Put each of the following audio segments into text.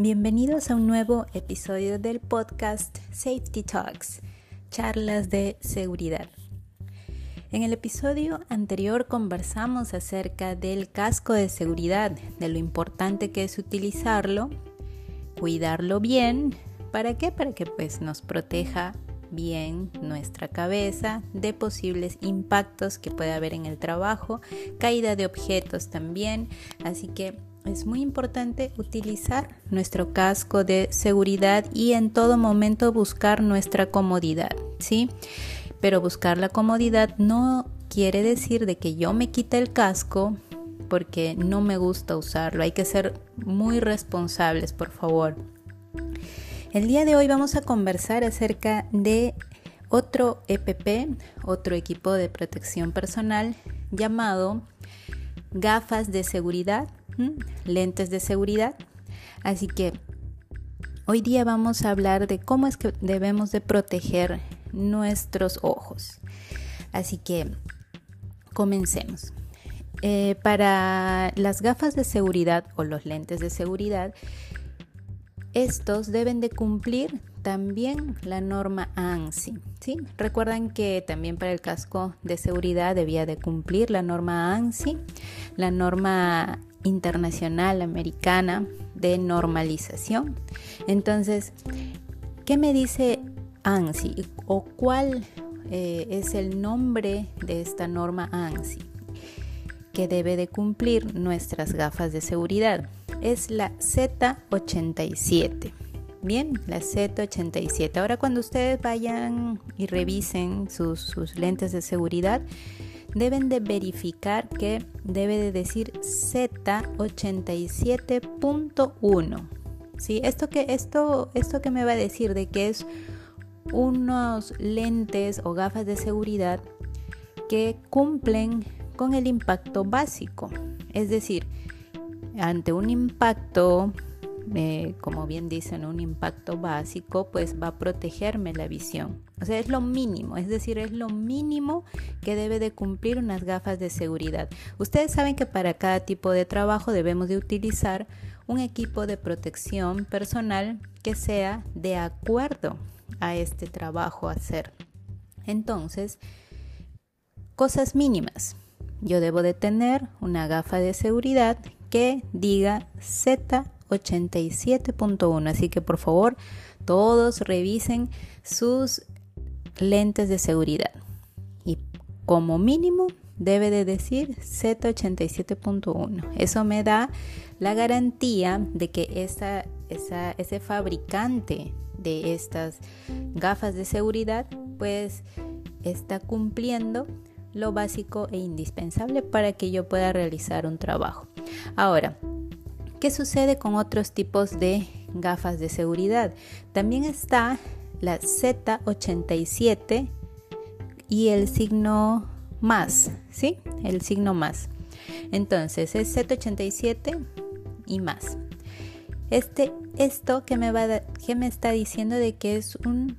Bienvenidos a un nuevo episodio del podcast Safety Talks, charlas de seguridad. En el episodio anterior conversamos acerca del casco de seguridad, de lo importante que es utilizarlo, cuidarlo bien, ¿para qué? Para que pues nos proteja bien nuestra cabeza de posibles impactos que puede haber en el trabajo, caída de objetos también, así que es muy importante utilizar nuestro casco de seguridad y en todo momento buscar nuestra comodidad, ¿sí? Pero buscar la comodidad no quiere decir de que yo me quite el casco porque no me gusta usarlo. Hay que ser muy responsables, por favor. El día de hoy vamos a conversar acerca de otro EPP, otro equipo de protección personal llamado gafas de seguridad lentes de seguridad. Así que hoy día vamos a hablar de cómo es que debemos de proteger nuestros ojos. Así que comencemos. Eh, para las gafas de seguridad o los lentes de seguridad, estos deben de cumplir también la norma ANSI. ¿sí? Recuerdan que también para el casco de seguridad debía de cumplir la norma ANSI, la norma internacional americana de normalización. Entonces, ¿qué me dice ANSI o cuál eh, es el nombre de esta norma ANSI que debe de cumplir nuestras gafas de seguridad? Es la Z87. Bien, la Z87. Ahora cuando ustedes vayan y revisen sus, sus lentes de seguridad, deben de verificar que debe de decir Z87.1. ¿Sí? Esto que, esto, esto que me va a decir de que es unos lentes o gafas de seguridad que cumplen con el impacto básico. Es decir, ante un impacto como bien dicen, un impacto básico, pues va a protegerme la visión. O sea, es lo mínimo, es decir, es lo mínimo que debe de cumplir unas gafas de seguridad. Ustedes saben que para cada tipo de trabajo debemos de utilizar un equipo de protección personal que sea de acuerdo a este trabajo a hacer. Entonces, cosas mínimas. Yo debo de tener una gafa de seguridad que diga Z 87.1. Así que por favor, todos revisen sus lentes de seguridad. Y como mínimo debe de decir Z87.1. Eso me da la garantía de que ese fabricante de estas gafas de seguridad pues está cumpliendo lo básico e indispensable para que yo pueda realizar un trabajo. Ahora, ¿Qué sucede con otros tipos de gafas de seguridad? También está la Z87 y el signo más, ¿sí? El signo más. Entonces es Z87 y más. Este, esto que me, va que me está diciendo de que es un,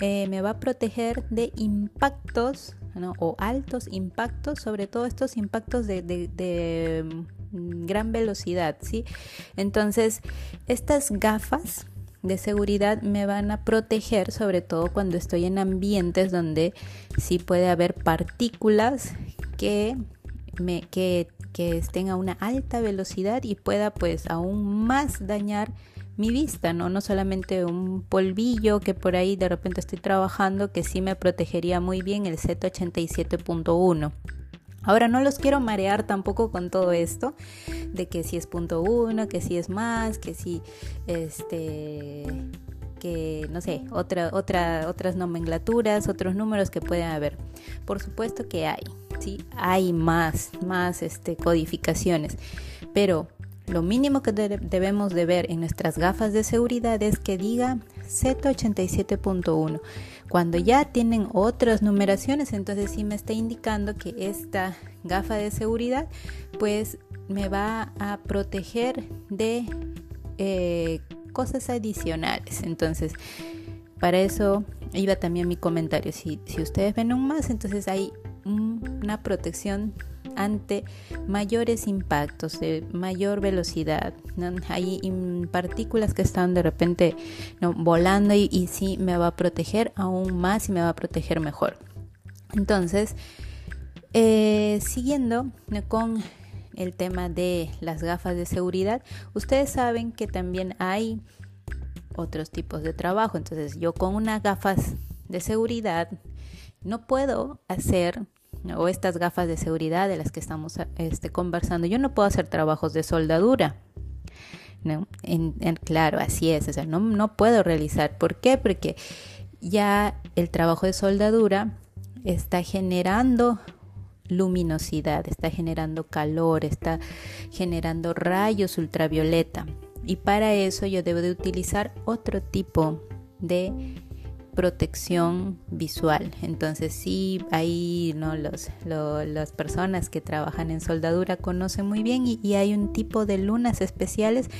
eh, me va a proteger de impactos o altos impactos, sobre todo estos impactos de Mm, gran velocidad, ¿sí? Entonces, estas gafas de seguridad me van a proteger, sobre todo cuando estoy en ambientes donde sí puede haber partículas que que, que estén a una alta velocidad y pueda pues aún más dañar mi vista, ¿no? No solamente un polvillo que por ahí de repente estoy trabajando que sí me protegería muy bien el Z87.1. Ahora no los quiero marear tampoco con todo esto de que si es punto uno, que si es más, que si este que no sé, otra, otra, otras nomenclaturas, otros números que pueden haber. Por supuesto que hay, sí, hay más, más este, codificaciones, pero lo mínimo que debemos de ver en nuestras gafas de seguridad es que diga Z87.1. Cuando ya tienen otras numeraciones, entonces sí me está indicando que esta gafa de seguridad pues me va a proteger de eh, cosas adicionales. Entonces, para eso iba también mi comentario. Si, si ustedes ven un más, entonces hay una protección ante mayores impactos de mayor velocidad. Hay partículas que están de repente volando y, y sí me va a proteger aún más y me va a proteger mejor. Entonces, eh, siguiendo con el tema de las gafas de seguridad, ustedes saben que también hay otros tipos de trabajo. Entonces, yo con unas gafas de seguridad no puedo hacer o estas gafas de seguridad de las que estamos este, conversando, yo no puedo hacer trabajos de soldadura. ¿no? En, claro, así es, o sea, no, no puedo realizar. ¿Por qué? Porque ya el trabajo de soldadura está generando luminosidad, está generando calor, está generando rayos ultravioleta. Y para eso yo debo de utilizar otro tipo de protección visual. Entonces sí, ahí ¿no? Los, las personas que trabajan en soldadura conocen muy bien y, hay un tipo de lunas especiales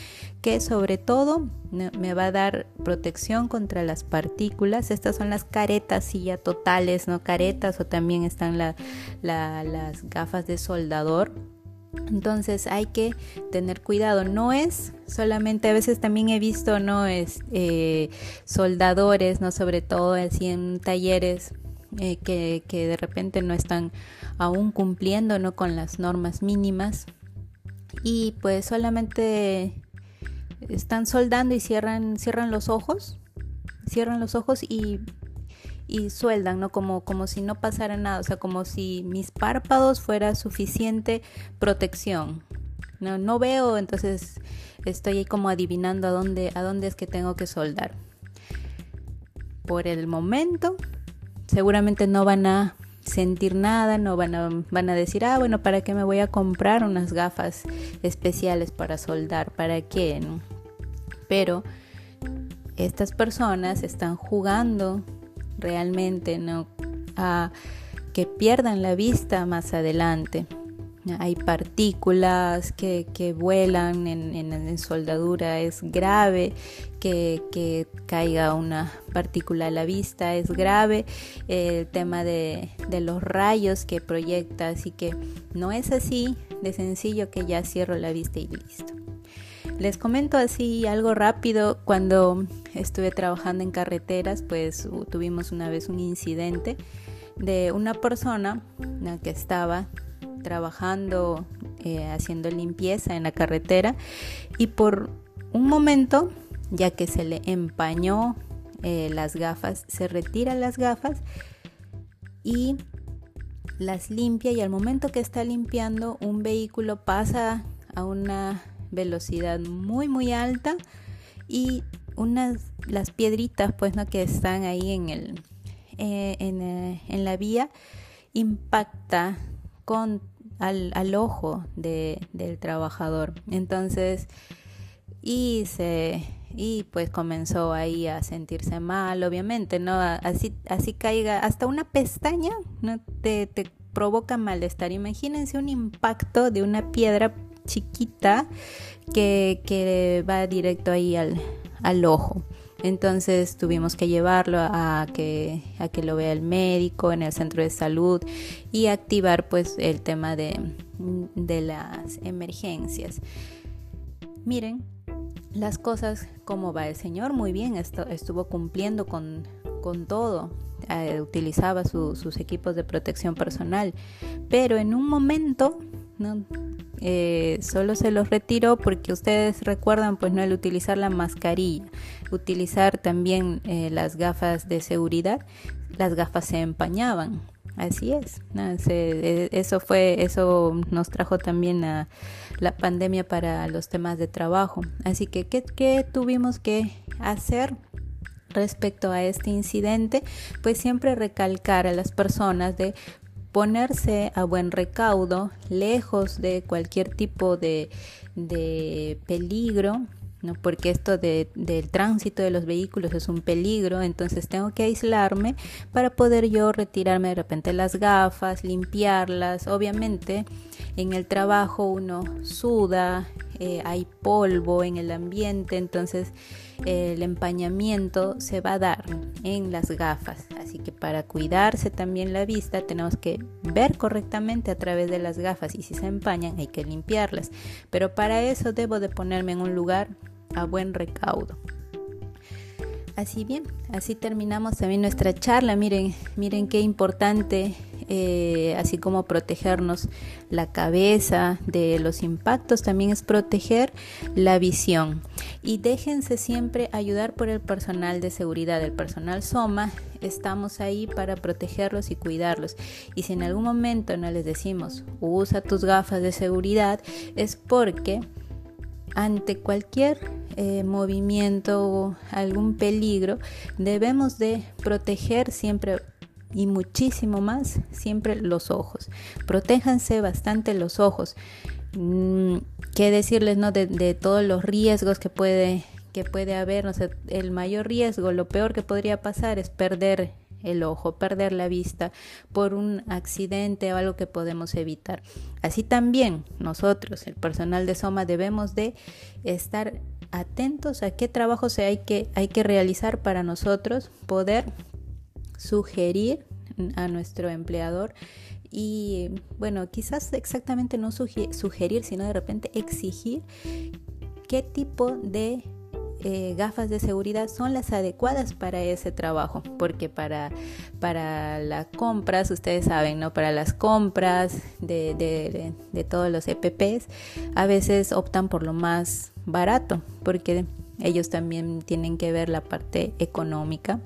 que sobre todo me va a dar protección contra las partículas. Estas son las caretas y ya totales, ¿no? Caretas o también están las gafas de soldador entonces hay que tener cuidado. No es solamente, a veces también he visto, no es eh, soldadores, no sobre todo así en talleres eh, que, que, de repente no están aún cumpliendo no con las normas mínimas. Y pues solamente están soldando y cierran cierran los ojos, cierran los ojos y y sueldan, ¿no? Como, como si no pasara nada, o sea, como si mis párpados fuera suficiente protección. No, no veo, entonces estoy ahí como adivinando a dónde, a dónde es que tengo que soldar. Por el momento, seguramente no van a sentir nada, no van a, van a decir, ah, bueno, ¿para qué me voy a comprar unas gafas especiales para soldar? ¿Para qué? Pero estas personas están jugando realmente, ¿no? A que pierdan la vista más adelante. Hay partículas que, que vuelan en, en, soldadura, es grave que, que, caiga una partícula a la vista, es grave el tema de, de los rayos que proyecta, así que no es así de sencillo que ya cierro la vista y listo. Les comento así algo rápido, cuando estuve trabajando en carreteras, pues tuvimos una vez un incidente de una persona que estaba trabajando eh, haciendo limpieza en la carretera y por un momento, ya que se le empañó eh, las gafas, se retira las gafas y las limpia y al momento que está limpiando un vehículo pasa a una velocidad muy muy alta y unas las piedritas pues no que están ahí en el eh, eh, en, la vía impacta con al, al ojo de, del trabajador. Entonces y se y pues comenzó ahí a sentirse mal obviamente no así así caiga hasta una pestaña no te, te provoca malestar. Imagínense un impacto de una piedra chiquita que, va directo ahí al, ojo. Entonces tuvimos que llevarlo a que, a que lo vea el médico en el centro de salud y activar pues el tema de, de las emergencias. Miren las cosas como va el Señor, muy bien, estuvo cumpliendo con, con todo, eh, utilizaba sus equipos de protección personal, pero en un momento ¿no? Eh, solo se los retiró porque ustedes recuerdan pues no el utilizar la mascarilla, utilizar también eh, las gafas de seguridad, las gafas se empañaban. Así es, e, eso fue, eso nos trajo también a la pandemia para los temas de trabajo. Así que, ¿qué, qué tuvimos que hacer? respecto a este incidente, pues siempre recalcar a las personas de ponerse a buen recaudo, lejos de cualquier tipo de, de peligro, ¿no? porque esto de, del tránsito de los vehículos es un peligro, entonces tengo que aislarme para poder yo retirarme de repente las gafas, limpiarlas, obviamente en el trabajo uno suda, eh, hay polvo en el ambiente, entonces eh, el empañamiento se va a dar en las gafas. Así que para cuidarse también la vista tenemos que ver correctamente a través de las gafas y si se empañan hay que limpiarlas. Pero para eso debo de ponerme en un lugar a buen recaudo. Así bien, así terminamos también nuestra charla. Miren, miren qué importante eh, así como protegernos la cabeza de los impactos, también es proteger la visión. Y déjense siempre ayudar por el personal de seguridad, el personal SOMA. Estamos ahí para protegerlos y cuidarlos. Y si en algún momento no les decimos, usa tus gafas de seguridad, es porque ante cualquier eh, movimiento o algún peligro, debemos de proteger siempre y muchísimo más siempre los ojos. Protéjanse bastante los ojos. Mm, ¿Qué decirles no? De, todos los riesgos que puede, que puede haber? No el mayor riesgo, lo peor que podría pasar es perder el ojo, perder la vista por un accidente o algo que podemos evitar. Así también nosotros, el personal de Soma, debemos de estar atentos a qué trabajos hay que, hay que realizar para nosotros poder sugerir a nuestro empleador y bueno, quizás exactamente no sugerir, sino de repente exigir qué tipo de eh, gafas de seguridad son las adecuadas para ese trabajo, porque para, para las compras, ustedes saben, ¿no? Para las compras de, de, de todos los EPPs, a veces optan por lo más barato, porque ellos también tienen que ver la parte económica.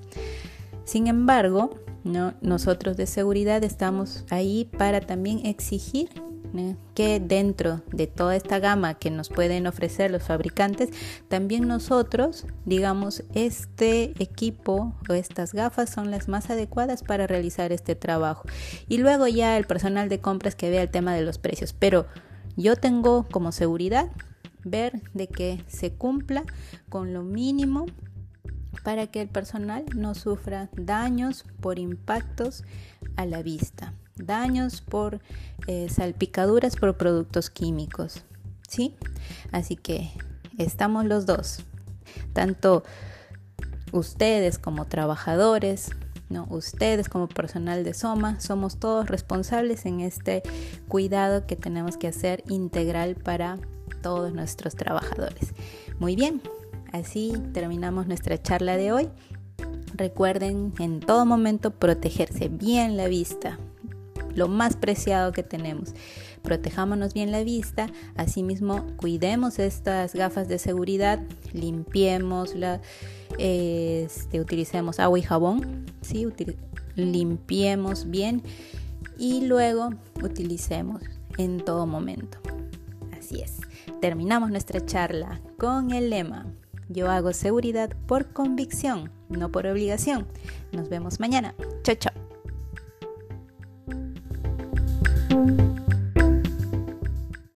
Sin embargo, ¿no? nosotros de seguridad estamos ahí para también exigir que dentro de toda esta gama que nos pueden ofrecer los fabricantes, también nosotros, digamos, este equipo o estas gafas son las más adecuadas para realizar este trabajo. Y luego ya el personal de compras que vea el tema de los precios. Pero yo tengo como seguridad ver de que se cumpla con lo mínimo para que el personal no sufra daños por impactos a la vista, daños por eh, salpicaduras por productos químicos. ¿Sí? Así que estamos los dos, tanto ustedes como trabajadores, ¿no? ustedes como personal de Soma, somos todos responsables en este cuidado que tenemos que hacer integral para todos nuestros trabajadores. Muy bien, Así terminamos nuestra charla de hoy. Recuerden en todo momento protegerse bien la vista, lo más preciado que tenemos. Protejámonos bien la vista, asimismo cuidemos estas gafas de seguridad, limpiémosla, este, utilicemos agua y jabón, limpiemos bien y luego utilicemos en todo momento. Así es, terminamos nuestra charla con el lema yo hago seguridad por convicción, no por obligación. Nos vemos mañana. Chao, chao.